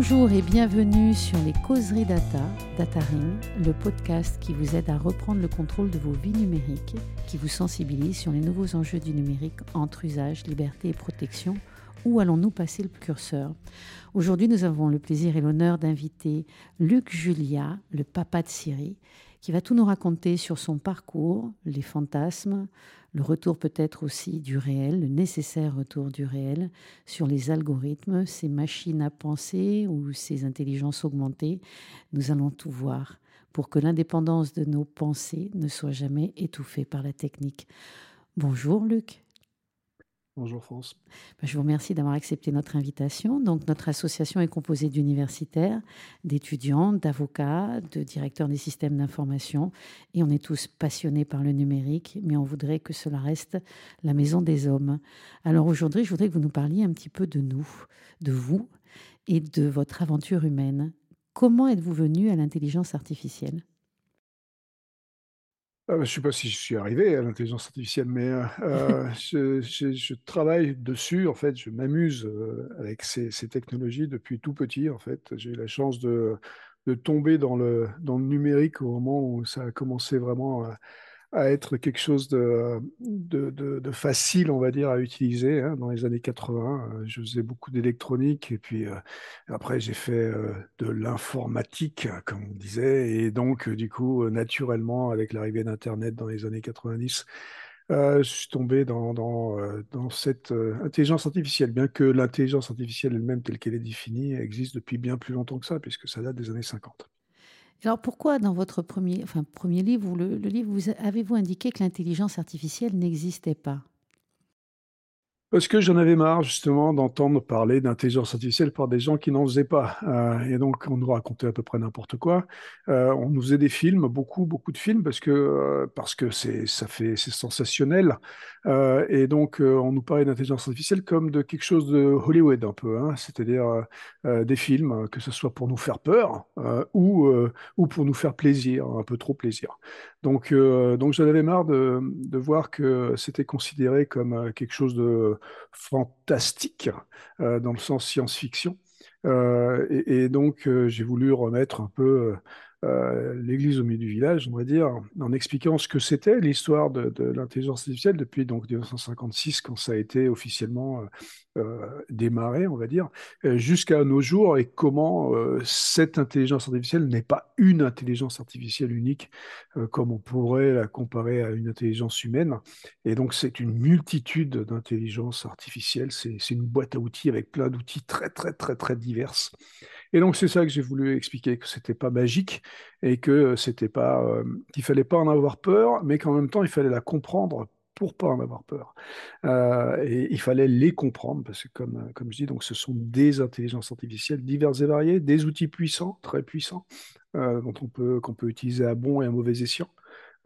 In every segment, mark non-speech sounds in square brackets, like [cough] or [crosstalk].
Bonjour et bienvenue sur les causeries data, Dataring, le podcast qui vous aide à reprendre le contrôle de vos vies numériques, qui vous sensibilise sur les nouveaux enjeux du numérique entre usage, liberté et protection. Où allons-nous passer le curseur? Aujourd'hui, nous avons le plaisir et l'honneur d'inviter Luc Julia, le papa de Syrie, qui va tout nous raconter sur son parcours, les fantasmes, le retour peut-être aussi du réel, le nécessaire retour du réel sur les algorithmes, ces machines à penser ou ces intelligences augmentées. Nous allons tout voir pour que l'indépendance de nos pensées ne soit jamais étouffée par la technique. Bonjour Luc. Bonjour France. Ben, je vous remercie d'avoir accepté notre invitation. Donc, notre association est composée d'universitaires, d'étudiants, d'avocats, de directeurs des systèmes d'information. Et on est tous passionnés par le numérique, mais on voudrait que cela reste la maison des hommes. Alors aujourd'hui, je voudrais que vous nous parliez un petit peu de nous, de vous et de votre aventure humaine. Comment êtes-vous venu à l'intelligence artificielle? Ah, je ne sais pas si je suis arrivé à l'intelligence artificielle, mais euh, [laughs] euh, je, travaille dessus. En fait, je m'amuse euh, avec ces, technologies depuis tout petit. En fait, j'ai eu la chance de, de, tomber dans le, dans le numérique au moment où ça a commencé vraiment à, à être quelque chose de, facile, on va dire, à utiliser. Hein, dans les années 80, euh, je faisais beaucoup d'électronique et puis euh, après j'ai fait euh, de l'informatique, comme on disait, et donc du coup, naturellement, avec l'arrivée d'Internet dans les années 90, je suis tombé dans cette intelligence artificielle, bien que l'intelligence artificielle elle-même, telle qu'elle est définie, existe depuis bien plus longtemps que ça, puisque ça date des années 50. Alors pourquoi dans votre premier, enfin, premier livre, le, livre, vous, avez-vous indiqué que l'intelligence artificielle n'existait pas? Parce que j'en avais marre justement d'entendre parler d'intelligence artificielle par des gens qui n'en faisaient pas. Euh, et donc on nous racontait à peu près n'importe quoi. Euh, on nous faisait des films, beaucoup, beaucoup de films, parce que euh, parce que c'est ça fait c'est sensationnel. et donc on nous parlait d'intelligence artificielle comme de quelque chose de Hollywood un peu, hein, c'est-à-dire des films que ce soit pour nous faire peur ou ou pour nous faire plaisir, un peu trop plaisir. Donc donc j'en avais marre de de voir que c'était considéré comme quelque chose de fantastique euh, dans le sens science-fiction. Euh, et, donc, euh, j'ai voulu remettre un peu l'église au milieu du village, on va dire, en expliquant ce que c'était l'histoire de, l'intelligence artificielle depuis donc 1956, quand ça a été officiellement euh, démarrer, on va dire, euh, jusqu'à nos jours et comment euh, cette intelligence artificielle n'est pas une intelligence artificielle unique, comme on pourrait la comparer à une intelligence humaine. Et donc, c'est une multitude d'intelligences artificielles. C'est une boîte à outils avec plein d'outils très, très, très, très diverses. Et donc, c'est ça que j'ai voulu expliquer, que c'était pas magique et que c'était pas, qu'il fallait pas en avoir peur, mais qu'en même temps, il fallait la comprendre pour pas en avoir peur. Euh, et il fallait les comprendre parce que, comme, euh, comme je dis, donc ce sont des intelligences artificielles diverses et variées, des outils puissants, très puissants, euh, dont on peut, qu'on peut utiliser à bon et à mauvais escient.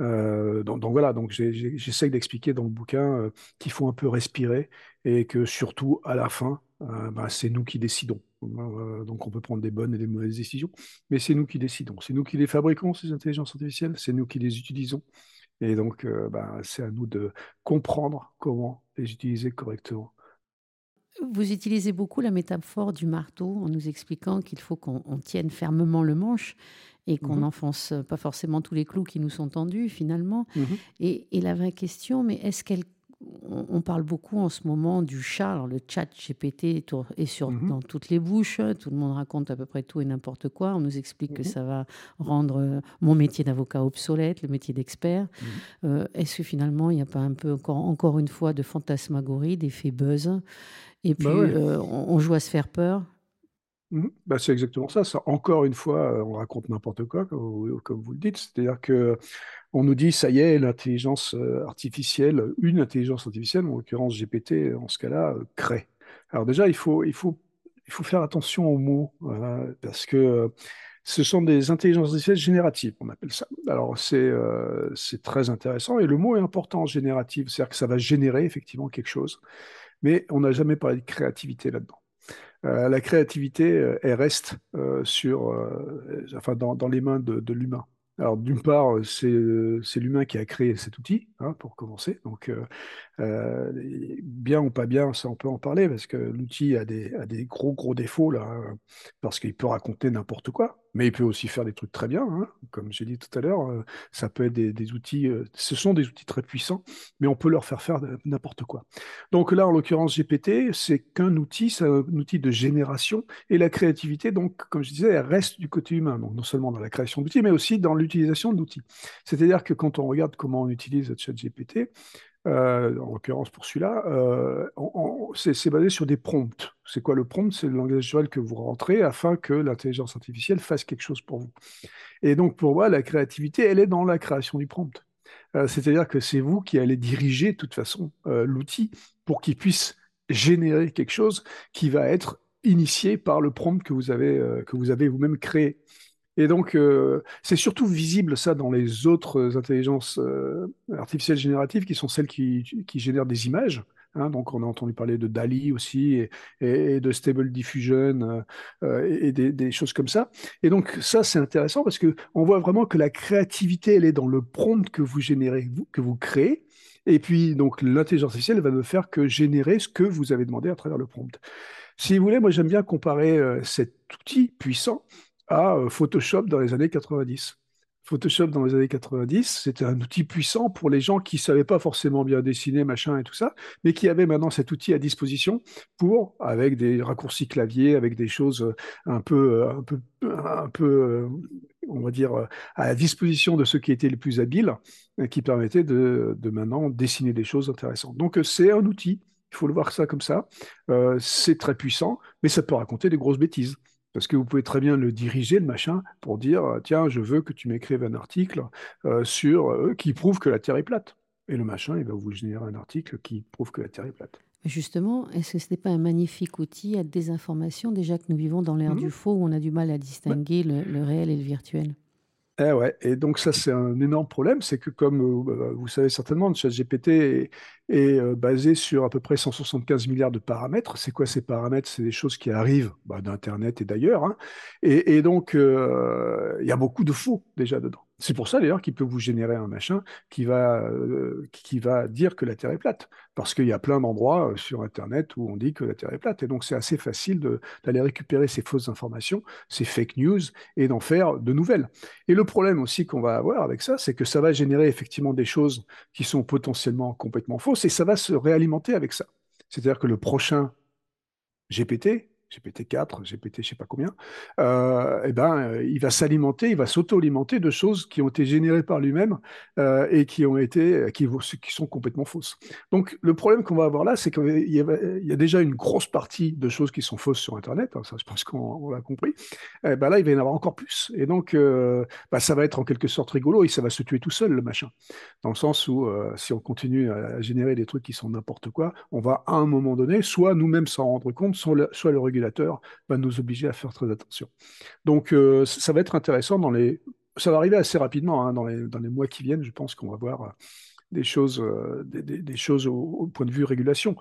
donc, voilà, donc j'essaie d'expliquer dans le bouquin qu'il faut un peu respirer et que surtout à la fin, bah, c'est nous qui décidons. donc on peut prendre des bonnes et des mauvaises décisions, mais c'est nous qui décidons. C'est nous qui les fabriquons, ces intelligences artificielles, c'est nous qui les utilisons. Et donc, euh, bah, c'est à nous de comprendre comment les utiliser correctement. Vous utilisez beaucoup la métaphore du marteau en nous expliquant qu'il faut qu'on tienne fermement le manche et qu'on mmh n'enfonce pas forcément tous les clous qui nous sont tendus finalement. Mmh et, et, la vraie question, mais est-ce qu'elle on parle beaucoup en ce moment du chat. le chat GPT est sur, mhm. dans toutes les bouches. Tout le monde raconte à peu près tout et n'importe quoi. On nous explique que mhm. ça va rendre euh, mon métier d'avocat obsolète, le métier d'expert. Mhm. Euh, est-ce que finalement, il n'y a pas un peu, encore, encore une fois, de fantasmagorie, d'effet buzz? Et puis, bah euh, on, joue à se faire peur bah, c'est exactement ça. Encore une fois, on raconte n'importe quoi, comme vous, le dites. C'est-à-dire que on nous dit, ça y est, l'intelligence euh, artificielle, une intelligence artificielle, en l'occurrence GPT, en ce cas-là, euh, crée. Alors déjà, il faut, faire attention aux mots, parce que euh, ce sont des intelligences artificielles génératives, on appelle ça. Alors c'est très intéressant, et le mot est important, générative, c'est-à-dire que ça va générer effectivement quelque chose, mais on n'a jamais parlé de créativité là-dedans. La créativité, elle reste sur, enfin, dans, les mains de, l'humain. Alors, d'une part, c'est l'humain qui a créé cet outil, hein, pour commencer. Donc, euh, bien ou pas bien, ça on peut en parler parce que l'outil a des, a gros gros défauts hein, parce qu'il peut raconter n'importe quoi, mais il peut aussi faire des trucs très bien. Hein. Comme j'ai dit tout à l'heure, euh, ça peut être des, outils, euh, ce sont des outils très puissants, mais on peut leur faire faire n'importe quoi. Donc là, en l'occurrence, GPT, c'est qu'un outil, c'est un outil de génération et la créativité, donc comme je disais, elle reste du côté humain, donc non seulement dans la création d'outils, mais aussi dans l'utilisation d'outils. C'est-à-dire que quand on regarde comment on utilise ChatGPT, euh, en l'occurrence pour celui-là, euh, c'est basé sur des prompts. C'est quoi le prompt? C'est le langage naturel que vous rentrez afin que l'intelligence artificielle fasse quelque chose pour vous. Et donc pour moi, la créativité, elle est dans la création du prompt. Euh, c'est-à-dire que c'est vous qui allez diriger de toute façon l'outil pour qu'il puisse générer quelque chose qui va être initié par le prompt que vous avez, que vous avez vous-même créé. Et donc, euh, c'est surtout visible ça dans les autres intelligences euh, artificielles génératives qui sont celles qui, génèrent des images. Hein. donc, on a entendu parler de DALI aussi et, de Stable Diffusion euh, et, des, choses comme ça. Et donc, ça, c'est intéressant parce que on voit vraiment que la créativité, elle est dans le prompt que vous générez, que vous créez. Et puis, donc, l'intelligence artificielle va ne faire que générer ce que vous avez demandé à travers le prompt. Si vous voulez, moi, j'aime bien comparer cet outil puissant à euh, Photoshop dans les années 90. Photoshop dans les années 90, c'était un outil puissant pour les gens qui ne savaient pas forcément bien dessiner, machin et tout ça, mais qui avaient maintenant cet outil à disposition pour, avec des raccourcis clavier, avec des choses euh, un peu, euh, un peu, un peu on va dire, à la disposition de ceux qui étaient les plus habiles, qui permettaient de, de maintenant dessiner des choses intéressantes. Donc c'est un outil, il faut le voir ça comme ça. c'est très puissant, mais ça peut raconter des grosses bêtises. Parce que vous pouvez très bien le diriger, le machin, pour dire euh, tiens, je veux que tu m'écrives un article euh, sur euh, qui prouve que la Terre est plate. Et le machin, il va vous générer un article qui prouve que la Terre est plate. Justement, est-ce que ce n'est pas un magnifique outil à désinformation, déjà que nous vivons dans l'ère mmh. du faux où on a du mal à distinguer le, réel et le virtuel? Eh ouais, et donc ça c'est un énorme problème, c'est que comme vous savez certainement, ChatGPT est, est basé sur à peu près 175 milliards de paramètres. C'est quoi ces paramètres? C'est des choses qui arrivent bah, d'Internet et d'ailleurs. Hein. Et, donc, il y a beaucoup de faux déjà dedans. C'est pour ça d'ailleurs qu'il peut vous générer un machin qui va, euh, qui va dire que la Terre est plate. Parce qu'il y a plein d'endroits euh, sur Internet où on dit que la Terre est plate. Et donc c'est assez facile d'aller récupérer ces fausses informations, ces fake news, et d'en faire de nouvelles. Et le problème aussi qu'on va avoir avec ça, c'est que ça va générer effectivement des choses qui sont potentiellement complètement fausses, et ça va se réalimenter avec ça. C'est-à-dire que le prochain GPT, GPT-4, GPT je sais pas combien, euh, eh ben, euh, il va s'alimenter, il va s'auto-alimenter de choses qui ont été générées par lui-même euh, et qui ont été, qui, sont complètement fausses. Donc le problème qu'on va avoir là, c'est qu'il y, a déjà une grosse partie de choses qui sont fausses sur Internet, hein, ça je pense qu'on l'a compris. Eh ben là, il va y en avoir encore plus. Et donc, euh, bah, ça va être en quelque sorte rigolo et ça va se tuer tout seul le machin, dans le sens où si on continue à générer des trucs qui sont n'importe quoi, on va à un moment donné, soit nous-mêmes s'en rendre compte, soit le, soit le va nous obliger à faire très attention. Donc euh, ça va être intéressant dans les... Ça va arriver assez rapidement hein, dans, les, dans les mois qui viennent. Je pense qu'on va voir euh, des choses, euh, des, choses au, point de vue régulation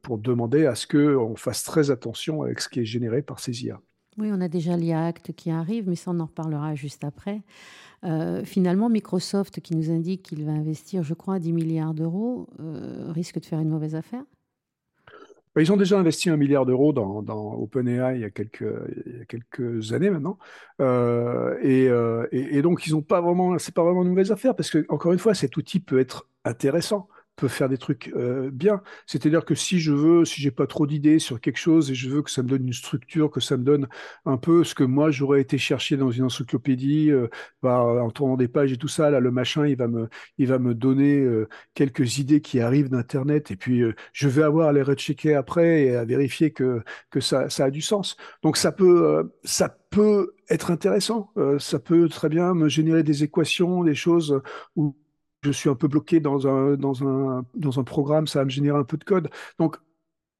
pour demander à ce qu'on fasse très attention avec ce qui est généré par ces IA. Oui, on a déjà l'IA Act qui arrive, mais ça, on en reparlera juste après. finalement, Microsoft, qui nous indique qu'il va investir, je crois, 10 milliards d'euros, risque de faire une mauvaise affaire? Ils ont déjà investi un milliard d'euros dans, OpenAI il y a quelques, années maintenant. Euh, euh, et, donc, ils n'ont pas vraiment, c'est pas vraiment une mauvaise affaire parce que, encore une fois, cet outil peut être intéressant peut faire des trucs euh, bien. C'est-à-dire que si je veux, si j'ai pas trop d'idées sur quelque chose et je veux que ça me donne une structure, que ça me donne un peu ce que moi j'aurais été chercher dans une encyclopédie, euh, bah, en tournant des pages et tout ça, là le machin il va me, il va me donner euh, quelques idées qui arrivent d'internet et puis je vais avoir à les rechecker après et à vérifier que que ça, ça a du sens. Donc ça peut, ça peut être intéressant. ça peut très bien me générer des équations, des choses où je suis un peu bloqué dans un, dans un, dans un programme, ça va me générer un peu de code. Donc,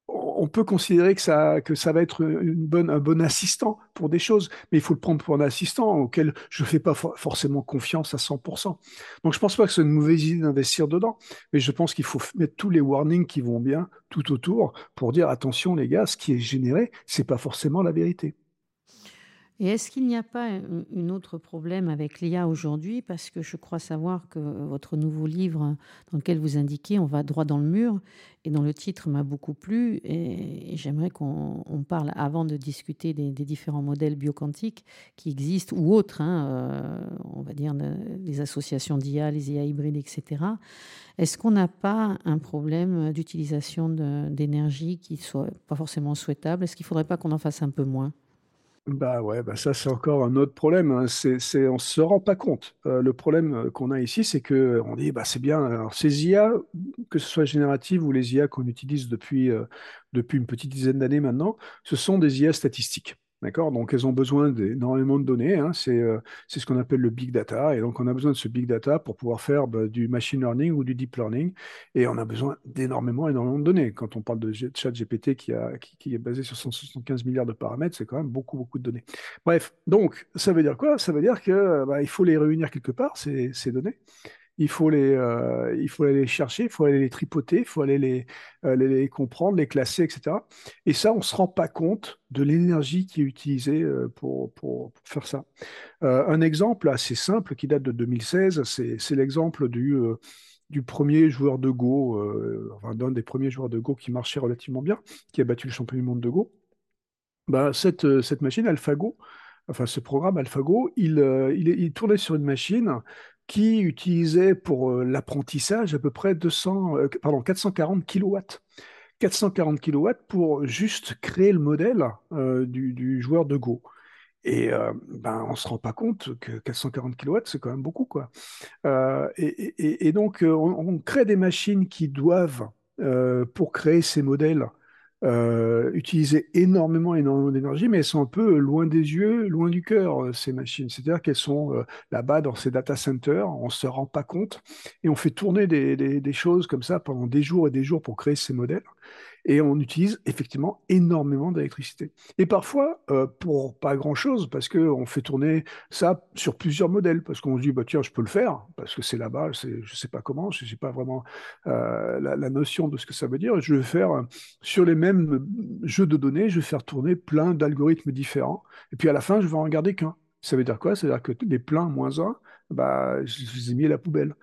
on peut considérer que ça, que ça va être un bon assistant pour des choses, mais il faut le prendre pour un assistant auquel je ne fais pas forcément confiance à 100%. Donc je ne pense pas que c'est une mauvaise idée d'investir dedans, mais je pense qu'il faut mettre tous les warnings qui vont bien tout autour pour dire attention les gars, ce qui est généré, c'est pas forcément la vérité. Et est-ce qu'il n'y a pas un, autre problème avec l'IA aujourd'hui? Parce que je crois savoir que votre nouveau livre, dans lequel vous indiquez on va droit dans le mur, et dont le titre m'a beaucoup plu, et, j'aimerais qu'on parle, avant de discuter des, différents modèles bioquantiques qui existent, ou autres, hein, euh, on va dire les associations d'IA, les IA hybrides, etc. Est-ce qu'on n'a pas un problème d'utilisation d'énergie qui soit pas forcément souhaitable? Est-ce qu'il ne faudrait pas qu'on en fasse un peu moins? Bah ouais, bah ça c'est encore un autre problème. Hein. C'est, c'est, on se rend pas compte. Euh, le problème euh, qu'on a ici, c'est que on dit bah c'est bien. Alors, ces IA, que ce soit génératives ou les IA qu'on utilise depuis euh, depuis une petite dizaine d'années maintenant, ce sont des IA statistiques. D'accord? Donc, elles ont besoin d'énormément de données. Hein. Euh, c'est ce qu'on appelle le big data. Et donc, on a besoin de ce big data pour pouvoir faire bah, du machine learning ou du deep learning. Et on a besoin d'énormément, énormément de données. Quand on parle de chat GPT qui, a, qui, est basé sur 175 milliards de paramètres, c'est quand même beaucoup, beaucoup de données. Bref, donc, ça veut dire quoi? Ça veut dire qu'il bah, faut les réunir quelque part, ces, ces données il faut les, euh, il faut aller les chercher, il faut aller les tripoter, il faut aller euh, les, les, comprendre, les classer, etc. Et ça, on ne se rend pas compte de l'énergie qui est utilisée euh, pour, pour, faire ça. un exemple assez simple qui date de 2016, c'est l'exemple du, du premier joueur de Go, enfin, d'un des premiers joueurs de Go qui marchait relativement bien, qui a battu le champion du monde de Go. Ben, cette, cette machine AlphaGo, enfin ce programme AlphaGo, il, il, il, tournait sur une machine qui utilisait pour euh, l'apprentissage à peu près 200, euh, pardon, 440 kilowatts. 440 kilowatts pour juste créer le modèle euh, du, joueur de Go. Et ben, on ne se rend pas compte que 440 kilowatts, c'est quand même beaucoup. Quoi. Et, donc, on, on, crée des machines qui doivent, pour créer ces modèles, euh, utiliser énormément, énormément d'énergie, mais elles sont un peu loin des yeux, loin du cœur, euh, ces machines. C'est-à-dire qu'elles sont euh, là-bas dans ces data centers, on ne se rend pas compte, et on fait tourner des, des, choses comme ça pendant des jours et des jours pour créer ces modèles et on utilise effectivement énormément d'électricité. Et parfois, euh, pour pas grand-chose, parce qu'on fait tourner ça sur plusieurs modèles, parce qu'on se dit, bah, tiens, je peux le faire, parce que c'est là-bas, je ne sais pas comment, je n'ai pas vraiment euh, la, notion de ce que ça veut dire. Je vais faire, euh, sur les mêmes jeux de données, je vais faire tourner plein d'algorithmes différents, et puis à la fin, je vais en garder qu'un. Ça veut dire quoi? Ça veut dire que les pleins moins 1, bah, je les ai mis à la poubelle.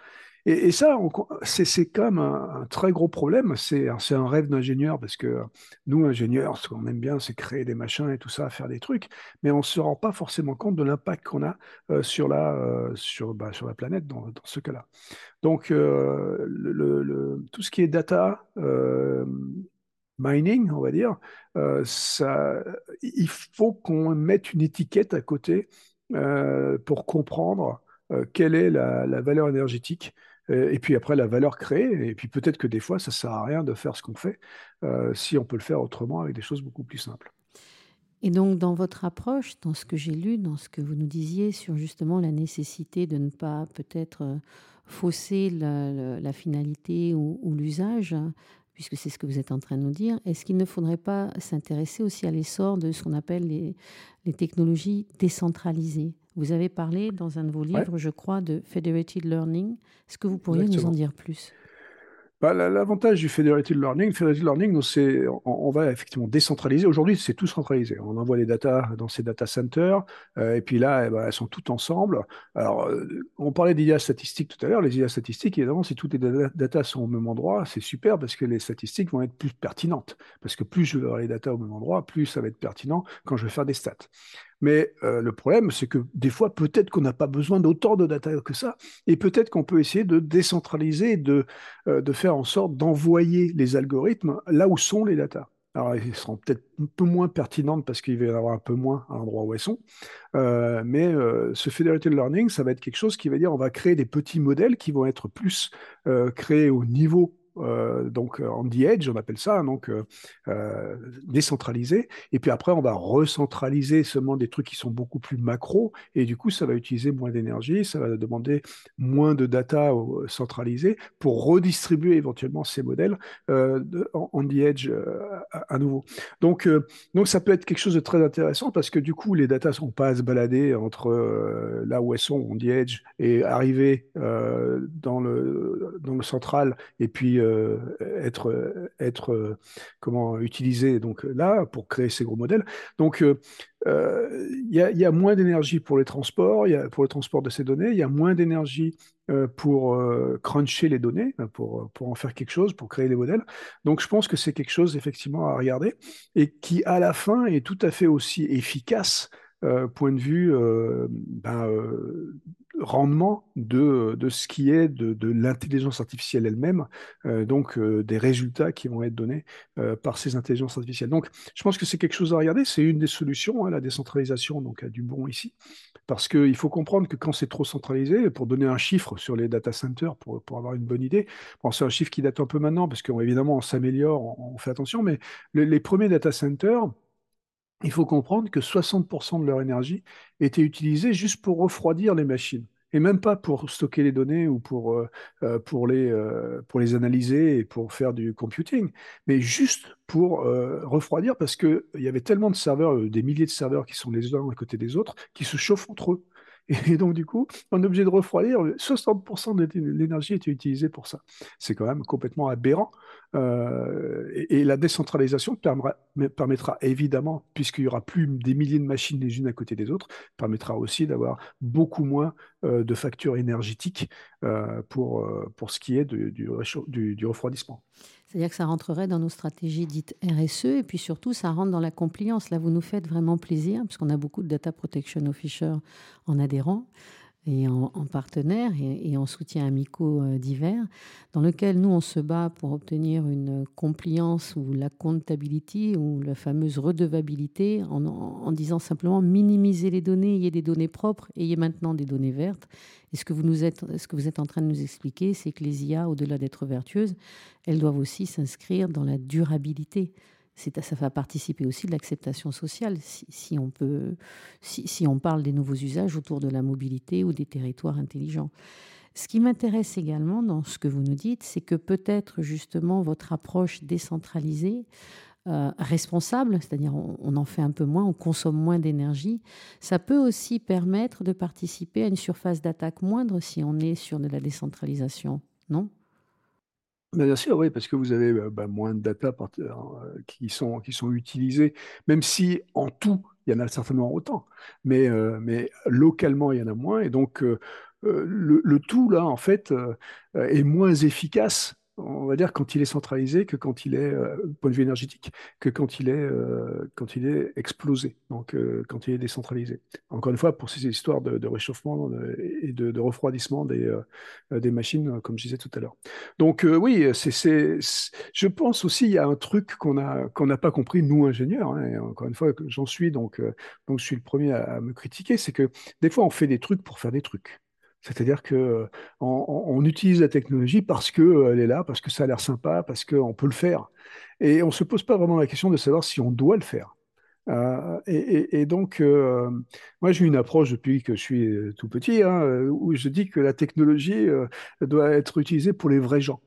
Et, ça, c'est comme un, un, très gros problème. C'est un rêve d'ingénieur parce que nous, ingénieurs, ce qu'on aime bien, c'est créer des machins et tout ça, faire des trucs, mais on ne se rend pas forcément compte de l'impact qu'on a euh, sur, la, euh, bah, sur la planète dans, ce cas-là. Donc, euh, tout ce qui est data, mining, on va dire, il faut qu'on mette une étiquette à côté pour comprendre quelle est la valeur énergétique et puis après la valeur créée, et puis peut-être que des fois ça sert à rien de faire ce qu'on fait euh, si on peut le faire autrement avec des choses beaucoup plus simples. Et donc dans votre approche, dans ce que j'ai lu, dans ce que vous nous disiez sur justement la nécessité de ne pas peut-être euh, fausser la, finalité ou, l'usage, puisque c'est ce que vous êtes en train de nous dire, est-ce qu'il ne faudrait pas s'intéresser aussi à l'essor de ce qu'on appelle les technologies décentralisées? Vous avez parlé dans un de vos livres, je crois, de Federated Learning. Est-ce que vous pourriez nous en dire plus? Bah, L'avantage du Federated Learning, Federated Learning, c'est on, va effectivement décentraliser. Aujourd'hui, c'est tout centralisé. On envoie les data dans ces data centers, euh, et puis là, eh ben, elles sont toutes ensemble. Alors, euh, on parlait d'IA statistiques tout à l'heure. Les IA statistiques, évidemment, si toutes les data sont au même endroit, c'est super parce que les statistiques vont être plus pertinentes. Parce que plus je vais avoir les data au même endroit, plus ça va être pertinent quand je vais faire des stats. Mais euh, le problème, c'est que des fois, peut-être qu'on n'a pas besoin d'autant de data que ça, et peut-être qu'on peut essayer de décentraliser, de, euh, faire en sorte d'envoyer les algorithmes là où sont les data. Alors, ils seront peut-être un peu moins pertinentes parce qu'il va y en avoir un peu moins à l'endroit où elles sont. Euh, mais ce federated learning, ça va être quelque chose qui va dire on va créer des petits modèles qui vont être plus créés au niveau donc on the edge, on appelle ça, donc euh, euh, décentralisé. Et puis après, on va recentraliser seulement des trucs qui sont beaucoup plus macro, et du coup, ça va utiliser moins d'énergie, ça va demander moins de data centralisée pour redistribuer éventuellement ces modèles on the edge à, nouveau. Donc, donc ça peut être quelque chose de très intéressant parce que du coup, les data ne sont pas à se balader entre là où elles sont on the edge et arriver dans le dans le central et puis être, être comment utiliser donc là pour créer ces gros modèles. Donc il y, a moins d'énergie pour les transports, y a, pour le transport de ces données, il y a moins d'énergie pour cruncher les données, pour, pour en faire quelque chose, pour créer les modèles. Donc je pense que c'est quelque chose effectivement à regarder et qui à la fin est tout à fait aussi efficace euh, point de vue euh, ben, euh, rendement de, de, ce qui est de, de l'intelligence artificielle elle-même, donc des résultats qui vont être donnés par ces intelligences artificielles. Donc, je pense que c'est quelque chose à regarder. C'est une des solutions, hein, la décentralisation, donc a du bon ici, parce qu'il faut comprendre que quand c'est trop centralisé, pour donner un chiffre sur les data centers, pour, pour avoir une bonne idée, bon, c'est un chiffre qui date un peu maintenant, parce qu'évidemment, on s'améliore, on, fait attention, mais les premiers data centers, il faut comprendre que 60% de leur énergie était utilisée juste pour refroidir les machines. Et même pas pour stocker les données ou pour, euh, euh, les, euh, pour les analyser et pour faire du computing, mais juste pour refroidir parce qu'il y avait tellement de serveurs, des milliers de serveurs qui sont les uns à côté des autres, qui se chauffent entre eux. Et donc, du coup, on est obligé de refroidir. 60% de l'énergie était utilisée pour ça. C'est quand même complètement aberrant. Euh, et, la décentralisation permettra, évidemment, puisqu'il y aura plus des milliers de machines les unes à côté des autres, permettra aussi d'avoir beaucoup moins euh, de factures énergétiques euh, pour, pour ce qui est du, du, refroidissement. C'est-à-dire que ça rentrerait dans nos stratégies dites RSE et puis surtout ça rentre dans la compliance. Là, vous nous faites vraiment plaisir parce qu'on a beaucoup de data protection officers en adhérents et en, partenaire et, en soutien amicaux euh, divers, dans lequel nous, on se bat pour obtenir une compliance ou la comptabilité ou la fameuse redevabilité en, en, disant simplement minimiser les données, ayez des données propres, ayez maintenant des données vertes. Et ce que vous, nous êtes, ce que vous êtes en train de nous expliquer, c'est que les IA, au-delà d'être vertueuses, elles doivent aussi s'inscrire dans la durabilité ça va participer aussi de l'acceptation sociale, si, on peut, si, on parle des nouveaux usages autour de la mobilité ou des territoires intelligents. Ce qui m'intéresse également dans ce que vous nous dites, c'est que peut-être justement votre approche décentralisée, euh, responsable, c'est-à-dire on, on, en fait un peu moins, on consomme moins d'énergie, ça peut aussi permettre de participer à une surface d'attaque moindre si on est sur de la décentralisation, non? Bien sûr, oui, parce que vous avez euh, bah, moins de data euh, qui sont, qui sont utilisées, même si en tout, il y en a certainement autant, mais, euh, mais localement, il y en a moins. Et donc, le, le tout, là, en fait, est moins efficace on va dire, quand il est centralisé que quand il est, euh, point de vue énergétique, que quand il est, euh, quand il est explosé, donc euh, quand il est décentralisé. Encore une fois, pour ces histoires de, réchauffement et de, refroidissement des, machines, comme je disais tout à l'heure. Donc oui, je pense aussi il y a un truc qu'on n'a pas compris nous ingénieurs. Hein, et encore une fois, j'en suis donc donc je suis le premier à me critiquer, c'est que des fois on fait des trucs pour faire des trucs. C'est-à-dire que euh, on, utilise la technologie parce qu'elle euh, est là, parce que ça a l'air sympa, parce qu'on peut le faire. Et on ne se pose pas vraiment la question de savoir si on doit le faire. Euh, et, donc, moi, j'ai une approche depuis que je suis tout petit, hein, où je dis que la technologie doit être utilisée pour les vrais gens.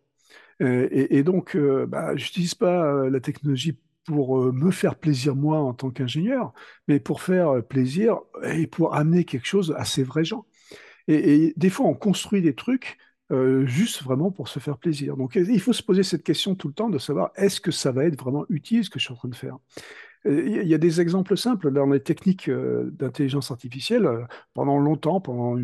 Et, donc, bah, je n'utilise pas la technologie pour me faire plaisir moi en tant qu'ingénieur, mais pour faire plaisir et pour amener quelque chose à ces vrais gens. Et, des fois, on construit des trucs euh, juste vraiment pour se faire plaisir. Donc, il faut se poser cette question tout le temps de savoir est-ce que ça va être vraiment utile ce que je suis en train de faire? Il y a des exemples simples dans les techniques euh, d'intelligence artificielle. Euh, pendant longtemps, pendant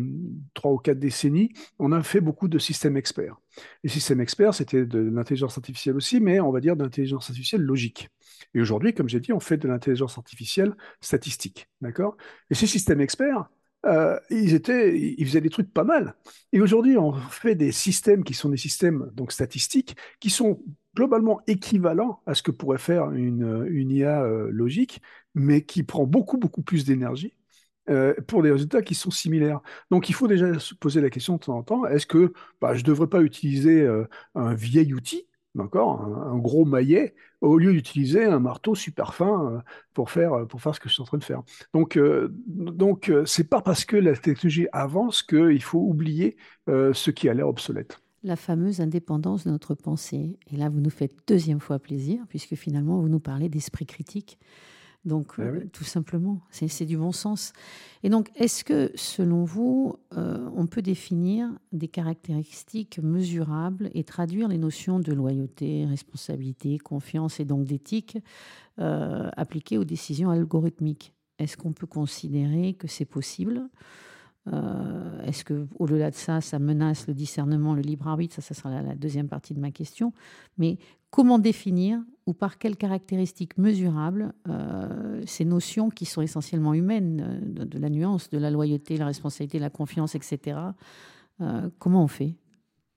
trois ou quatre décennies, on a fait beaucoup de systèmes experts. Les systèmes experts, c'était de l'intelligence artificielle aussi, mais on va dire d'intelligence artificielle logique. Et aujourd'hui, comme j'ai dit, on fait de l'intelligence artificielle statistique. D'accord? Et ces systèmes experts, euh, ils, faisaient des trucs pas mal. Et aujourd'hui, on fait des systèmes qui sont des systèmes donc statistiques, qui sont globalement équivalents à ce que pourrait faire une, une IA euh, logique, mais qui prend beaucoup, beaucoup plus d'énergie euh, pour des résultats qui sont similaires. Donc il faut déjà se poser la question de temps en temps, est-ce que bah, je ne devrais pas utiliser un vieil outil d'accord, un, gros maillet, au lieu d'utiliser un marteau super fin euh, pour faire, euh, pour faire ce que je suis en train de faire. Donc, euh, donc c'est pas parce que la technologie avance qu'il faut oublier ce qui a l'air obsolète. La fameuse indépendance de notre pensée. Et là, vous nous faites deuxième fois plaisir, puisque finalement, vous nous parlez d'esprit critique. Donc, Eh euh, tout simplement, c'est c'est du bon sens. Et donc, est-ce que, selon vous, euh, on peut définir des caractéristiques mesurables et traduire les notions de loyauté, responsabilité, confiance et donc d'éthique euh, appliquées aux décisions algorithmiques? Est-ce qu'on peut considérer que c'est possible? Euh, Est-ce que, au-delà de ça, ça menace le discernement, le libre arbitre? Ça, ça sera la, la deuxième partie de ma question. Mais comment définir ou par quelles caractéristiques mesurables euh, ces notions qui sont essentiellement humaines, euh, de, la nuance, de la loyauté, la responsabilité, la confiance, etc. euh, comment on fait?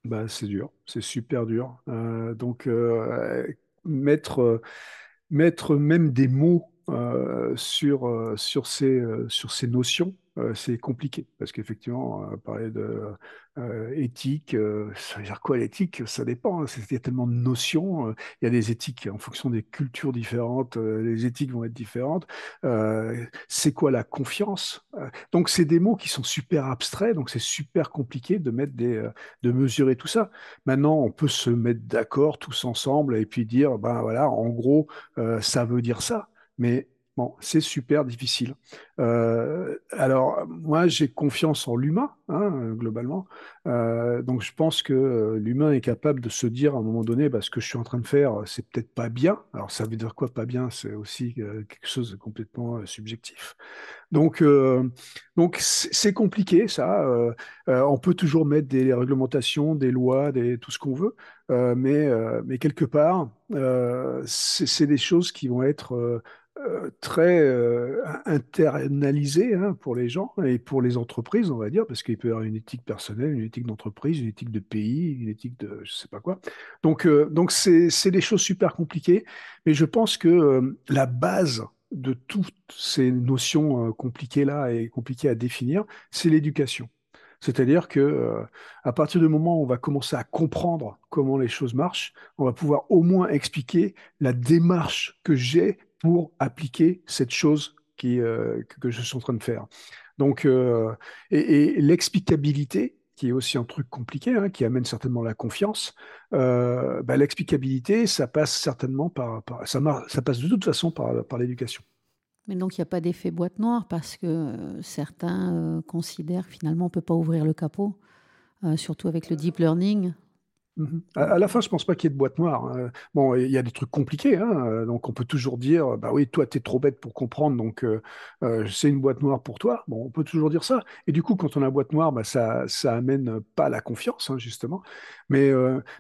Bah, c'est dur, c'est super dur. Donc, mettre, mettre même des mots sur, sur ces, sur ces notions, euh, c'est compliqué. Parce qu'effectivement, euh, parler de euh, éthique, ça veut dire quoi l'éthique? Ça dépend. hein. Il y a tellement de notions. il y a des éthiques en fonction des cultures différentes. les éthiques vont être différentes. C'est quoi la confiance? Donc, c'est des mots qui sont super abstraits. Donc, c'est super compliqué de mettre des, de mesurer tout ça. Maintenant, on peut se mettre d'accord tous ensemble et puis dire, ben voilà, en gros, ça veut dire ça. Mais bon, c'est super difficile. Euh, alors, moi, j'ai confiance en l'humain, hein, globalement. Euh, donc, je pense que euh, l'humain est capable de se dire à un moment donné, bah, ce que je suis en train de faire, c'est peut-être pas bien. Alors, ça veut dire quoi, pas bien? C'est aussi quelque chose de complètement subjectif. Donc, donc c'est compliqué ça. On peut toujours mettre des réglementations, des lois, tout ce qu'on veut, mais, mais quelque part, c'est des choses qui vont être euh, très euh, internalisées hein, pour les gens et pour les entreprises, on va dire, parce qu'il peut y avoir une éthique personnelle, une éthique d'entreprise, une éthique de pays, une éthique de je sais pas quoi. Donc, euh, donc c'est c'est des choses super compliquées, mais je pense que euh, la base de toutes ces notions euh, compliquées-là et compliquées à définir, c'est l'éducation. C'est-à-dire que à partir du moment où on va commencer à comprendre comment les choses marchent, on va pouvoir au moins expliquer la démarche que j'ai pour appliquer cette chose qui, euh, que, je suis en train de faire. Donc, euh, et, l'explicabilité, qui est aussi un truc compliqué, hein, qui amène certainement la confiance, euh, bah, l'explicabilité, ça passe certainement par, ça, mar- ça passe de toute façon par, par l'éducation. Mais donc, il n'y a pas d'effet boîte noire parce que certains considèrent finalement, on ne peut pas ouvrir le capot, surtout avec le deep learning. Mhm. À, la fin, je pense pas qu'il y ait de boîte noire. hein. Bon, il y a des trucs compliqués, hein, euh, donc on peut toujours dire, bah oui, toi, tu es trop bête pour comprendre, donc euh, euh, c'est une boîte noire pour toi. Bon, on peut toujours dire ça. Et du coup, quand on a boîte noire, bah, ça, ça amène pas la confiance, hein, justement. Mais,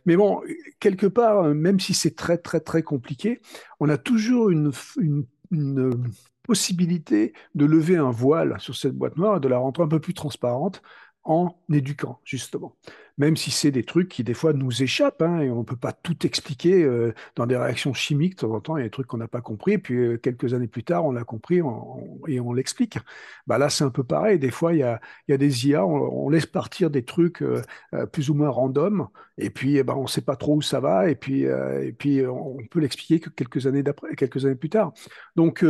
mais bon, quelque part, même si c'est très, très, très compliqué, on a toujours une, une, une possibilité de lever un voile sur cette boîte noire et de la rendre un peu plus transparente en éduquant, justement même si c'est des trucs qui des fois nous échappent, hein, et on ne peut pas tout expliquer euh, dans des réactions chimiques. De temps en temps, il y a des trucs qu'on n'a pas compris, puis euh, quelques années plus tard, on l'a compris et on l'explique. Bah là, c'est un peu pareil. Des fois, il y a, y a des IA, on, laisse partir des trucs euh, plus ou moins random, et puis eh ben, on ne sait pas trop où ça va, et puis, et puis on peut l'expliquer que quelques années plus tard. Donc,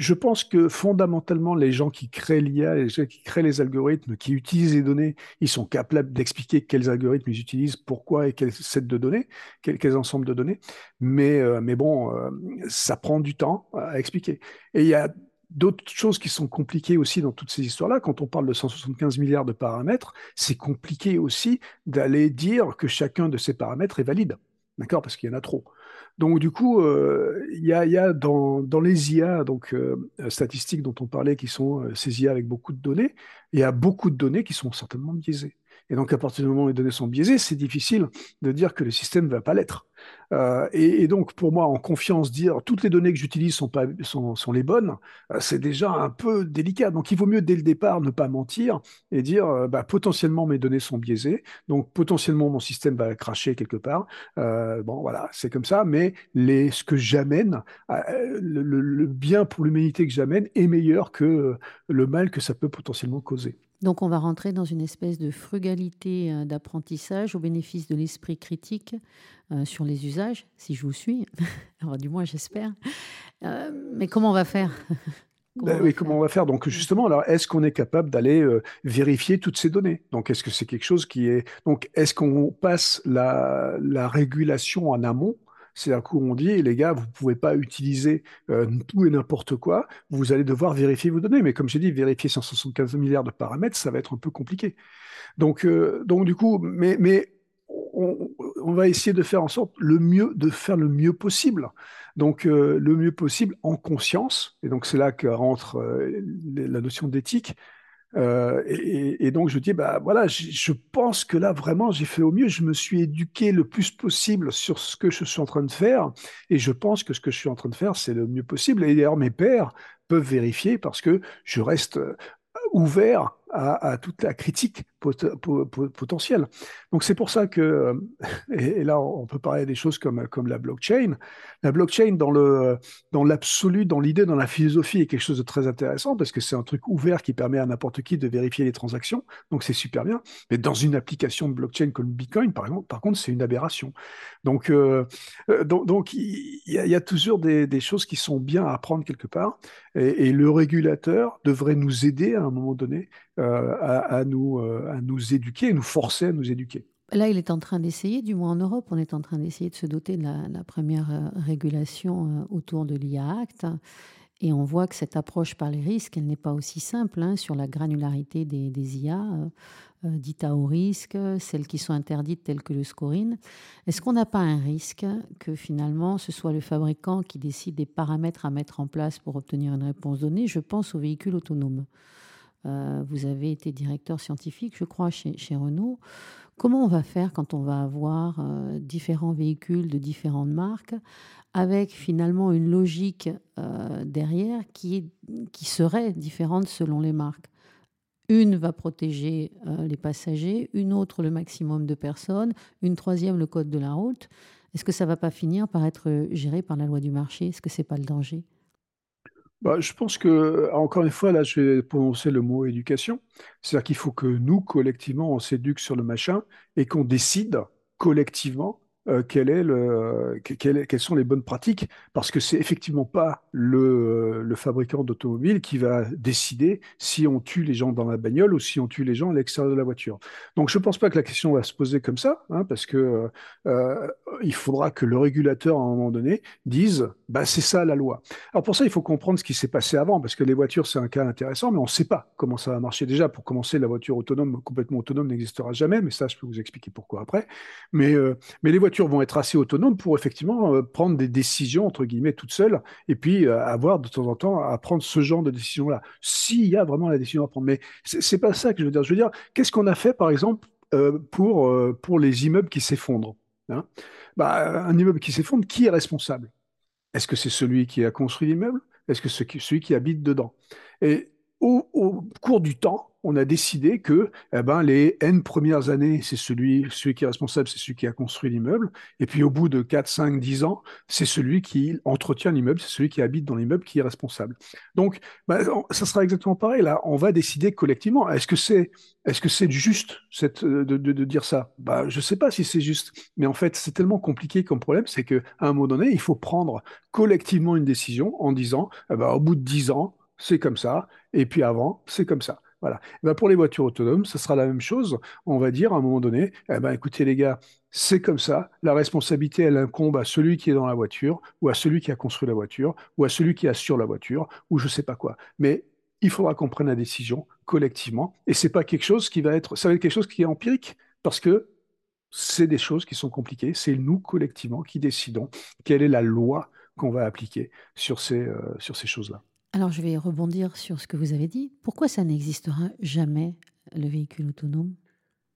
je pense que fondamentalement, les gens qui créent l'IA, les gens qui créent les algorithmes, qui utilisent les données, ils sont capables d'expliquer quels algorithmes ils utilisent, pourquoi et quels sets de données, quels, ensembles de données. Mais, euh, mais bon, euh, ça prend du temps à expliquer. Et il y a d'autres choses qui sont compliquées aussi dans toutes ces histoires-là. Quand on parle de 175 milliards de paramètres, c'est compliqué aussi d'aller dire que chacun de ces paramètres est valide. D'accord Parce qu'il y en a trop. Donc, du coup, euh, il y a, y a dans, dans les IA donc, statistiques dont on parlait, qui sont euh, ces IA avec beaucoup de données, il y a beaucoup de données qui sont certainement biaisées. Et donc, à partir du moment où les données sont biaisées, c'est difficile de dire que le système ne va pas l'être. Euh, et, donc, pour moi, en confiance, dire toutes les données que j'utilise sont, les bonnes, euh, c'est déjà un peu délicat. Donc, il vaut mieux dès le départ ne pas mentir et dire euh, bah, potentiellement mes données sont biaisées, donc potentiellement mon système va cracher quelque part. Bon, voilà, c'est comme ça. Mais ce que j'amène, le, bien pour l'humanité que j'amène est meilleur que le mal que ça peut potentiellement causer. Donc, on va rentrer dans une espèce de frugalité euh, d'apprentissage au bénéfice de l'esprit critique euh, sur les usages, si je vous suis. [laughs] Alors, du moins, j'espère. Euh, mais comment on va faire? Comment Ben oui, faire? comment on va faire? Donc justement, alors est-ce qu'on est capable d'aller euh, vérifier toutes ces données? Donc est-ce que c'est quelque chose qui est... Donc est-ce qu'on passe la, la régulation en amont? C'est-à-dire qu'on dit, les gars, vous ne pouvez pas utiliser euh, tout et n'importe quoi, vous allez devoir vérifier vos données. Mais comme j'ai dit, vérifier 175 milliards de paramètres, ça va être un peu compliqué. Donc, euh, donc du coup, mais, on, on, va essayer de faire en sorte le mieux, de faire le mieux possible. Donc, euh, le mieux possible en conscience. Et donc, c'est là que rentre la notion d'éthique. Euh, et, donc je dis bah voilà, je, pense que là vraiment j'ai fait au mieux. Je me suis éduqué le plus possible sur ce que je suis en train de faire, et je pense que ce que je suis en train de faire c'est le mieux possible. Et d'ailleurs mes pères peuvent vérifier parce que je reste ouvert à, à, toute la critique pot pot potentielle. Donc c'est pour ça que, [laughs] et, et, là on peut parler des choses comme, comme la blockchain. La blockchain dans l'absolu, dans l'idée, dans la philosophie est quelque chose de très intéressant parce que c'est un truc ouvert qui permet à n'importe qui de vérifier les transactions. Donc c'est super bien. Mais dans une application de blockchain comme Bitcoin, par exemple, par contre, c'est une aberration. Donc euh, donc, donc il y, a, toujours des, choses qui sont bien à apprendre quelque part. Et, le régulateur devrait nous aider à un moment donné euh, à, nous, euh, à nous éduquer, nous forcer à nous éduquer. Là, il est en train d'essayer, du moins en Europe, on est en train d'essayer de se doter de la, première euh, régulation euh, autour de l'IA Act. Et on voit que cette approche par les risques, elle n'est pas aussi simple hein, sur la granularité des, des IA, euh, euh, dites à haut risque, celles qui sont interdites telles que le scoring. Est-ce qu'on n'a pas un risque que finalement ce soit le fabricant qui décide des paramètres à mettre en place pour obtenir une réponse donnée? Je pense aux véhicules autonomes. Euh, vous avez été directeur scientifique, je crois, chez, Renault. Comment on va faire quand on va avoir euh, différents véhicules de différentes marques avec finalement une logique euh, derrière qui, qui serait différente selon les marques? Une va protéger les passagers, une autre le maximum de personnes, une troisième le code de la route. Est-ce que ça va pas finir par être géré par la loi du marché? Est-ce que c'est pas le danger? Bah, je pense que, encore une fois, là, je vais prononcer le mot éducation. C'est-à-dire qu'il faut que nous, collectivement, on s'éduque sur le machin et qu'on décide collectivement euh, est le, quel, quelles sont les bonnes pratiques, parce que c'est effectivement pas le, fabricant d'automobile qui va décider si on tue les gens dans la bagnole ou si on tue les gens à l'extérieur de la voiture. Donc je pense pas que la question va se poser comme ça, hein, parce que euh, il faudra que le régulateur à un moment donné dise, bah c'est ça la loi. Alors pour ça, il faut comprendre ce qui s'est passé avant, parce que les voitures c'est un cas intéressant, mais on ne sait pas comment ça va marcher. Déjà, pour commencer, la voiture autonome complètement autonome n'existera jamais, mais ça je peux vous expliquer pourquoi après. Euh, mais les voitures vont être assez autonomes pour effectivement euh, prendre des décisions, entre guillemets, toutes seules, et puis euh, avoir de temps en temps à prendre ce genre de décision-là, s'il y a vraiment la décision à prendre. Mais c'est pas ça que je veux dire. Je veux dire, qu'est-ce qu'on a fait, par exemple, euh, pour, pour les immeubles qui s'effondrent hein? Bah, Un immeuble qui s'effondre, qui est responsable? Est-ce que c'est celui qui a construit l'immeuble? Est-ce que c'est celui qui habite dedans? Au, au cours du temps, on a décidé que eh ben, les N premières années, c'est celui, celui qui est responsable, c'est celui qui a construit l'immeuble. Et puis au bout de 4, 5, 10 ans, c'est celui qui entretient l'immeuble, c'est celui qui habite dans l'immeuble qui est responsable. Donc, ben, ça sera exactement pareil. Là, on va décider collectivement. Est-ce que c'est est-ce que c'est juste cette, de, de, de, dire ça? Bah, Je ne sais pas si c'est juste. Mais en fait, c'est tellement compliqué comme problème, c'est qu'à un moment donné, il faut prendre collectivement une décision en disant, eh ben, au bout de 10 ans, c'est comme ça, et puis avant, c'est comme ça. Voilà. Ben pour les voitures autonomes, ça sera la même chose. On va dire à un moment donné, eh ben, écoutez les gars, c'est comme ça. La responsabilité, elle incombe à celui qui est dans la voiture, ou à celui qui a construit la voiture, ou à celui qui assure la voiture, ou je sais pas quoi. Mais il faudra qu'on prenne la décision collectivement. Et c'est pas quelque chose qui va être, ça va être quelque chose qui est empirique, parce que c'est des choses qui sont compliquées. C'est nous collectivement qui décidons quelle est la loi qu'on va appliquer sur ces, euh, sur ces choses-là. Alors, je vais rebondir sur ce que vous avez dit. Pourquoi ça n'existera jamais, le véhicule autonome?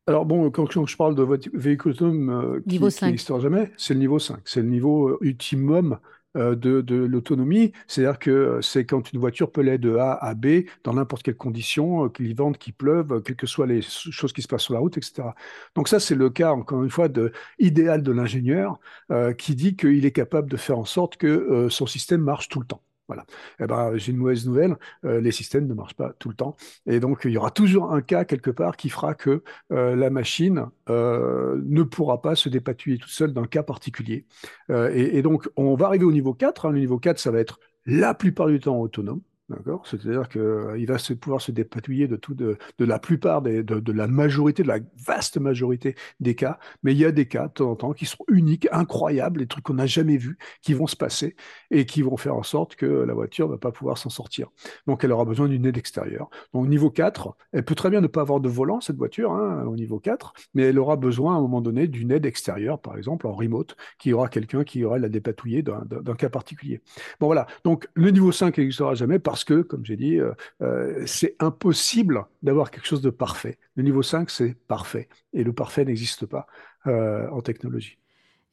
Alors bon, quand, je parle de véhicule autonome euh, qui n'existera jamais, c'est le niveau 5. C'est le niveau euh, ultimum euh, de, de l'autonomie. C'est-à-dire que c'est quand une voiture peut aller de A à B dans n'importe quelle condition, qu'il vente, qu'il pleuve, quelles que soient les choses qui se passent sur la route, etc. Donc ça, c'est le cas, encore une fois, de, idéal de l'ingénieur euh, qui dit qu'il est capable de faire en sorte que euh, son système marche tout le temps. Voilà. Eh ben, j'ai une mauvaise nouvelle, euh, les systèmes ne marchent pas tout le temps. Et donc, il y aura toujours un cas quelque part qui fera que euh, la machine euh, ne pourra pas se dépatouiller toute seule d'un cas particulier. Et, et, donc, on va arriver au niveau 4. Hein. Le niveau 4, ça va être la plupart du temps autonome. D'accord? C'est-à-dire qu'il euh, va se, pouvoir se dépatouiller de, tout, de, la plupart, de, la majorité, de la vaste majorité des cas. Mais il y a des cas de temps en temps qui sont uniques, incroyables, des trucs qu'on n'a jamais vus, qui vont se passer et qui vont faire en sorte que la voiture ne va pas pouvoir s'en sortir. Donc elle aura besoin d'une aide extérieure. Donc au niveau 4, elle peut très bien ne pas avoir de volant, cette voiture, hein, au niveau 4, mais elle aura besoin à un moment donné d'une aide extérieure, par exemple en remote, qui aura quelqu'un qui aura la dépatouiller d'un cas particulier. Bon voilà, donc le niveau 5 n'existera jamais parce que, comme j'ai dit, euh, euh, c'est impossible d'avoir quelque chose de parfait. Le niveau 5, c'est parfait. Et le parfait n'existe pas euh, en technologie.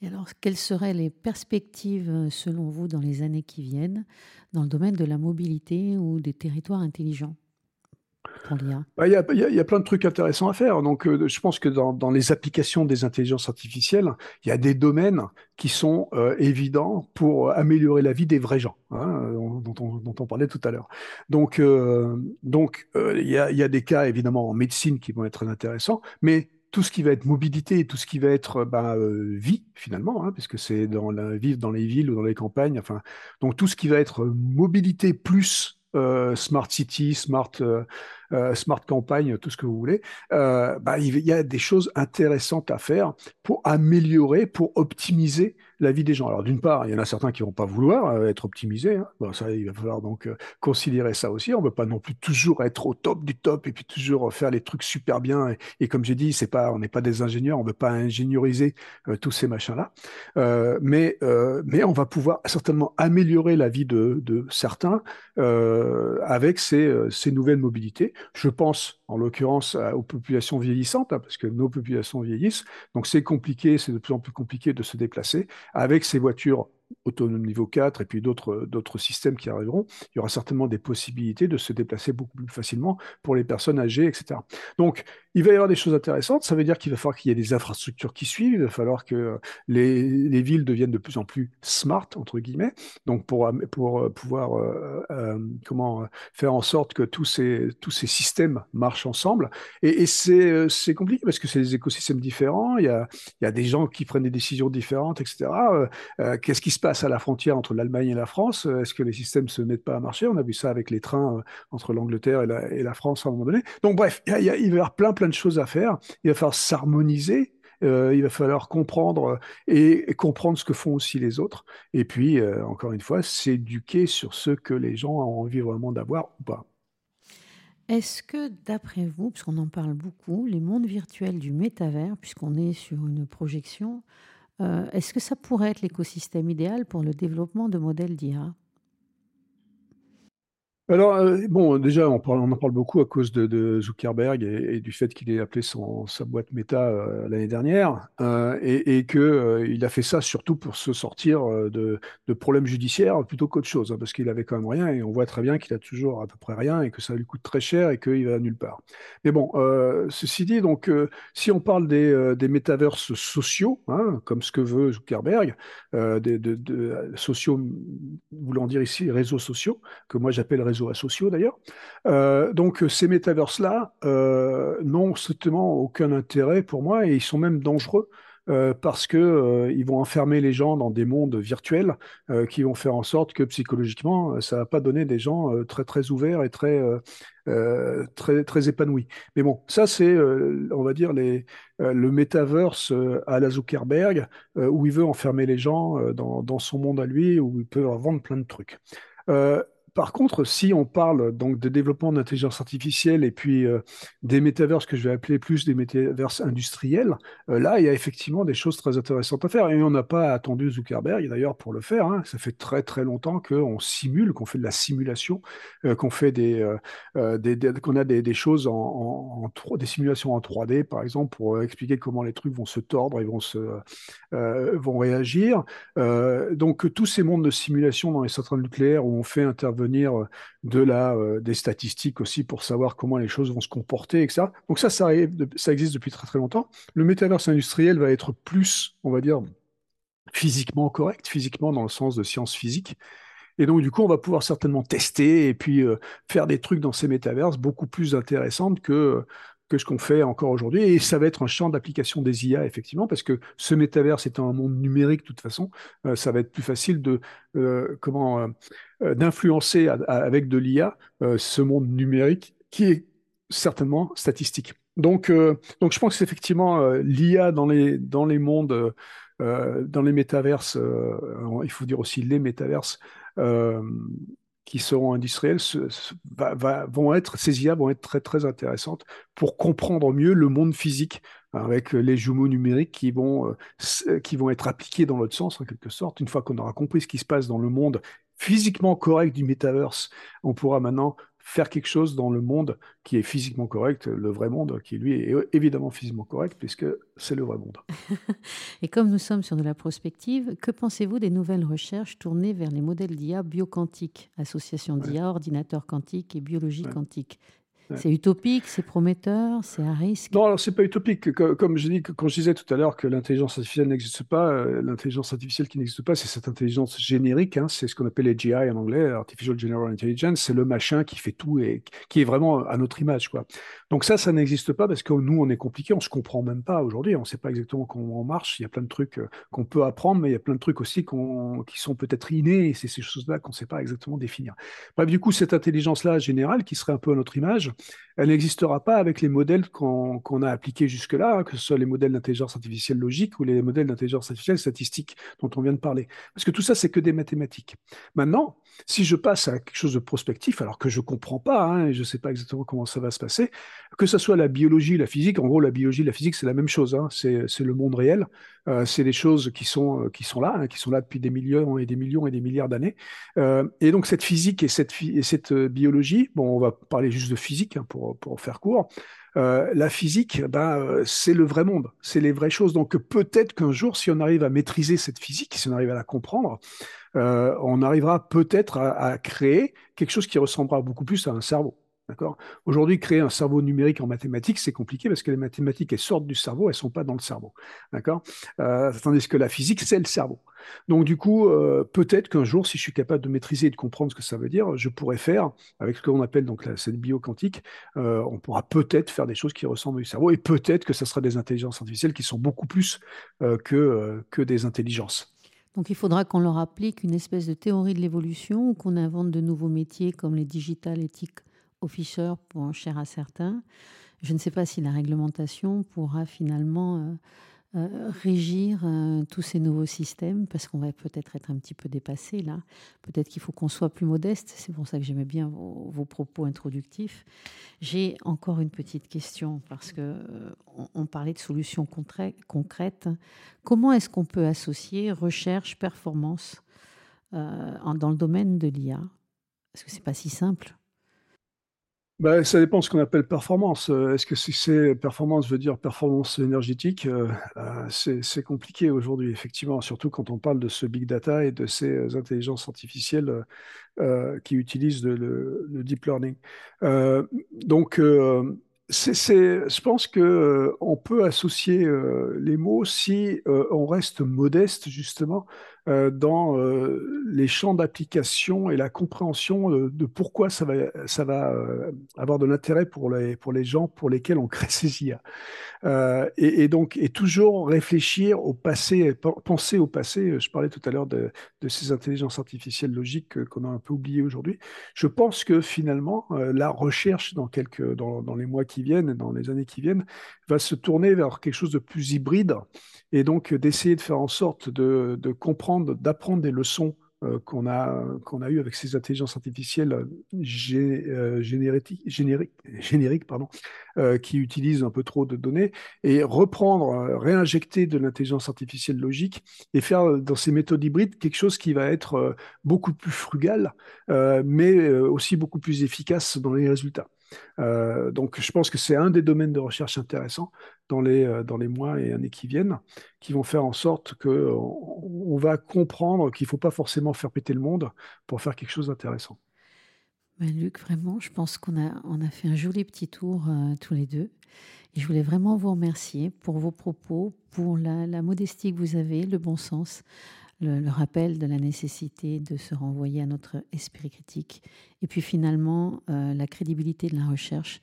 Et alors, quelles seraient les perspectives, selon vous, dans les années qui viennent, dans le domaine de la mobilité ou des territoires intelligents? Bah, il y, a, plein de trucs intéressants à faire. Donc, euh, je pense que dans, les applications des intelligences artificielles, il y a des domaines qui sont euh, évidents pour améliorer la vie des vrais gens, hein, dont, on, parlait tout à l'heure. Donc, euh, donc il y, a, y, a, des cas évidemment en médecine qui vont être intéressants, mais tout ce qui va être mobilité, tout ce qui va être bah, vie finalement, hein, puisque c'est dans la vivre dans les villes ou dans les campagnes. Enfin, donc tout ce qui va être mobilité plus smart city, smart euh, smart campagne, tout ce que vous voulez, euh, bah, il y a des choses intéressantes à faire pour améliorer, pour optimiser la vie des gens. Alors d'une part, il y en a certains qui vont pas vouloir euh, être optimisés. Hein. Bon, ça, il va falloir donc considérer ça aussi. On ne peut pas non plus toujours être au top du top et puis toujours faire les trucs super bien. Et, comme j'ai dit, c'est pas, on n'est pas des ingénieurs, on ne veut pas ingénioriser tous ces machins-là. mais, mais on va pouvoir certainement améliorer la vie de, certains avec ces nouvelles mobilités. Je pense en l'occurrence aux populations vieillissantes, hein, parce que nos populations vieillissent, donc c'est compliqué, c'est de plus en plus compliqué de se déplacer. Avec ces voitures autonome niveau 4 et puis d'autres, d'autres systèmes qui arriveront, il y aura certainement des possibilités de se déplacer beaucoup plus facilement pour les personnes âgées, etc. Donc, il va y avoir des choses intéressantes. Ça veut dire qu'il va falloir qu'il y ait des infrastructures qui suivent. Il va falloir que les, les villes deviennent de plus en plus smart, entre guillemets. Donc, pour, pour euh, pouvoir euh, euh, comment faire en sorte que tous ces, tous ces systèmes marchent ensemble. Et, c'est compliqué parce que c'est des écosystèmes différents. Il y, a, il y a des gens qui prennent des décisions différentes, etc. qu'est-ce qui se passe à la frontière entre l'Allemagne et la France Est-ce que les systèmes se mettent pas à marcher? On a vu ça avec les trains entre l'Angleterre et la, France à un moment donné. Donc, bref, il, va y avoir plein plein de choses à faire. Il va falloir s'harmoniser. Euh, il va falloir comprendre euh, et, comprendre ce que font aussi les autres. Et puis, euh, encore une fois, s'éduquer sur ce que les gens ont envie vraiment d'avoir ou pas. Est-ce que, d'après vous, puisqu'on en parle beaucoup, les mondes virtuels du métavers, puisqu'on est sur une projection, est-ce que ça pourrait être l'écosystème idéal pour le développement de modèles d'IA alors, euh, bon, déjà, on, en parle beaucoup à cause de, Zuckerberg et, du fait qu'il ait appelé son, sa boîte Meta euh, l'année dernière, euh, et, et qu'il a fait ça surtout pour se sortir de, problèmes judiciaires plutôt qu'autre chose, hein, parce qu'il avait quand même rien, et on voit très bien qu'il a toujours à peu près rien, et que ça lui coûte très cher, et qu'il va nulle part. Mais bon, ceci dit, donc, si on parle des, métaverses sociaux, hein, comme ce que veut Zuckerberg, des de, sociaux, voulant dire ici réseaux sociaux, que moi j'appelle réseaux sociaux d'ailleurs. Euh, donc ces métaverses-là euh, n'ont strictement aucun intérêt pour moi et ils sont même dangereux. Euh, parce que ils vont enfermer les gens dans des mondes virtuels qui vont faire en sorte que psychologiquement ça va pas donner des gens très très ouverts et très très très épanouis. Mais bon, ça c'est on va dire les le metaverse à la Zuckerberg où il veut enfermer les gens dans, son monde à lui où il peut vendre plein de trucs. Par contre, si on parle donc de développement d'intelligence artificielle et puis euh, des métaverses que je vais appeler plus des métaverses industriels, euh, là, il y a effectivement des choses très intéressantes à faire. Et on n'a pas attendu Zuckerberg d'ailleurs pour le faire. Hein. Ça fait très très longtemps qu'on simule, qu'on fait de la simulation, euh, qu'on fait des, qu'on a des, choses en, des simulations en 3D par exemple pour expliquer comment les trucs vont se tordre et vont se vont réagir. donc tous ces mondes de simulation dans les centrales nucléaires où on fait intervenir venir euh, de la, euh, des statistiques aussi pour savoir comment les choses vont se comporter, etc. Donc ça, ça, ça existe depuis très très longtemps. Le métaverse industriel va être plus, on va dire, physiquement correct, physiquement dans le sens de sciences physiques. Et donc, du coup, on va pouvoir certainement tester et puis euh, faire des trucs dans ces métaverses beaucoup plus intéressantes que, que ce qu'on fait encore aujourd'hui. Et ça va être un champ d'application des IA, effectivement, parce que ce métaverse étant un monde numérique, de toute façon, euh, ça va être plus facile de euh, comment euh, d'influencer avec de l'IA ce monde numérique qui est certainement statistique. Donc, donc je pense que effectivement l'IA dans les, dans les mondes, dans les métaverses, il faut dire aussi les métaverses, qui seront industriels vont être, ces IA vont être très très intéressantes pour comprendre mieux le monde physique avec les jumeaux numériques qui vont, euh, qui vont être appliqués dans l'autre sens en quelque sorte. Une fois qu'on aura compris ce qui se passe dans le monde physiquement correct du metaverse, on pourra maintenant faire quelque chose dans le monde qui est physiquement correct, le vrai monde, qui lui est évidemment physiquement correct, puisque c'est le vrai monde. [laughs] Et comme nous sommes sur de la prospective, que pensez-vous des nouvelles recherches tournées vers les modèles d'IA bioquantique, association d'IA, ordinateur quantique et biologie quantique? C'est utopique, c'est prometteur, c'est à risque Non, alors c'est pas utopique. Comme je dis, quand je disais tout à l'heure que l'intelligence artificielle n'existe pas, euh, l'intelligence artificielle qui n'existe pas, c'est cette intelligence générique. Hein, c'est ce qu'on appelle AGI en anglais, Artificial General Intelligence. C'est le machin qui fait tout et qui est vraiment à notre image. Quoi. Donc ça, ça n'existe pas parce que nous, on est compliqué, on se comprend même pas aujourd'hui. On ne sait pas exactement comment on marche. Il y a plein de trucs euh, qu'on peut apprendre, mais il y a plein de trucs aussi qui sont peut-être innés et c'est ces choses-là qu'on ne sait pas exactement définir. Bref, du coup, cette intelligence-là générale qui serait un peu à notre image, elle n'existera pas avec les modèles qu'on a appliqués jusque-là, hein, que ce soit les modèles d'intelligence artificielle logique ou les modèles d'intelligence artificielle statistique dont on vient de parler. Parce que tout ça, c'est que des mathématiques. Maintenant, si je passe à quelque chose de prospectif, alors que je ne comprends pas, hein, et je ne sais pas exactement comment ça va se passer, que ce soit la biologie, la physique, en gros, la biologie, la physique, c'est la même chose, hein, c'est le monde réel, euh, c'est des choses qui sont, euh, là, qui sont là depuis des millions et des millions et des milliards d'années. Euh, et donc, cette physique et cette, et cette biologie, bon, on va parler juste de physique pour pour, faire court, euh, la physique, ben, euh, c'est le vrai monde, c'est les vraies choses. Donc peut-être qu'un jour, si on arrive à maîtriser cette physique, si on arrive à la comprendre, euh, on arrivera peut-être à, créer quelque chose qui ressemblera beaucoup plus à un cerveau. Aujourd'hui, créer un cerveau numérique en mathématiques, c'est compliqué parce que les mathématiques, elles sortent du cerveau, elles ne sont pas dans le cerveau. D'accord? Euh, Tandis que la physique, c'est le cerveau. Donc, du coup, euh, peut-être qu'un jour, si je suis capable de maîtriser et de comprendre ce que ça veut dire, je pourrais faire, avec ce qu'on appelle donc la, cette bioquantique, euh, on pourra peut-être faire des choses qui ressemblent au cerveau et peut-être que ce sera des intelligences artificielles qui sont beaucoup plus que, que des intelligences. Donc il faudra qu'on leur applique une espèce de théorie de l'évolution ou qu'on invente de nouveaux métiers comme les digital éthiques officier pour cher à certains. Je ne sais pas si la réglementation pourra finalement euh, euh, régir euh, tous ces nouveaux systèmes, parce qu'on va peut-être être un petit peu dépassé là. Peut-être qu'il faut qu'on soit plus modeste. C'est pour ça que j'aimais bien vos, propos introductifs. J'ai encore une petite question, parce que on, parlait de solutions concrètes. Comment est-ce qu'on peut associer recherche, performance dans le domaine de l'IA Parce que c'est pas si simple. Bah, ça dépend de ce qu'on appelle performance. Euh, est-ce que si c'est performance veut dire performance énergétique euh, euh, C'est compliqué aujourd'hui, effectivement, surtout quand on parle de ce big data et de ces intelligences artificielles qui utilisent le, deep learning. donc, je pense que on peut associer les mots si on reste modeste justement euh, dans euh, les champs d'application et la compréhension de, pourquoi ça va, ça va euh, avoir de l'intérêt pour les, pour les gens pour lesquels on crée ces IA. Et, donc, et toujours réfléchir au passé, penser au passé. Je parlais tout à l'heure de, de, ces intelligences artificielles logiques qu'on a un peu oubliées aujourd'hui. Je pense que finalement, la recherche dans, quelques, dans, dans les mois qui viennent, dans les années qui viennent, va se tourner vers quelque chose de plus hybride et donc d'essayer de faire en sorte de, comprendre d'apprendre des leçons euh, qu'on a, a eues avec ces intelligences artificielles euh, génériques, génériques pardon, euh, qui utilisent un peu trop de données, et reprendre, réinjecter de l'intelligence artificielle logique et faire dans ces méthodes hybrides quelque chose qui va être beaucoup plus frugal, mais aussi beaucoup plus efficace dans les résultats. Euh, donc, je pense que c'est un des domaines de recherche intéressants dans les, euh, dans les mois et années qui viennent, qui vont faire en sorte qu'on on va comprendre qu'il ne faut pas forcément faire péter le monde pour faire quelque chose d'intéressant. Ben, Luc, vraiment, je pense qu'on a, on a fait un joli petit tour euh, tous les deux. Je voulais vraiment vous remercier pour vos propos, pour la modestie que vous avez, le bon sens, le, rappel de la nécessité de se renvoyer à notre esprit critique, et puis finalement euh, la crédibilité de la recherche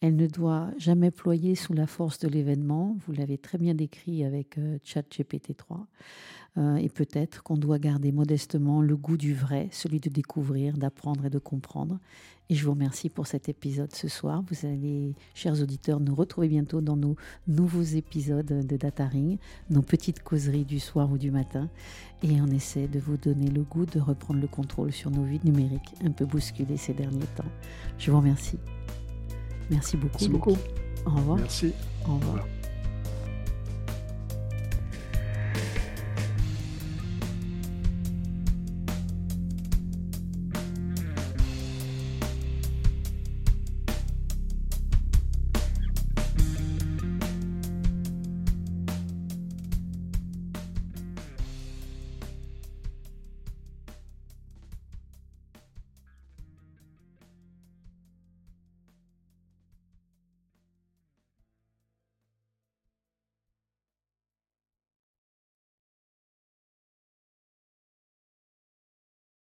Elle ne doit jamais ployer sous la force de l'événement. Vous l'avez très bien décrit avec euh, ChatGPT 3. Euh, et peut-être qu'on doit garder modestement le goût du vrai, celui de découvrir, d'apprendre et de comprendre. Et je vous remercie pour cet épisode ce soir. Vous allez, chers auditeurs, nous retrouver bientôt dans nos nouveaux épisodes de Data Ring, nos petites causeries du soir ou du matin. Et on essaie de vous donner le goût de reprendre le contrôle sur nos vies numériques, un peu bousculées ces derniers temps. Je vous remercie. Merci beaucoup. Merci beaucoup. Au revoir. Merci. Au revoir.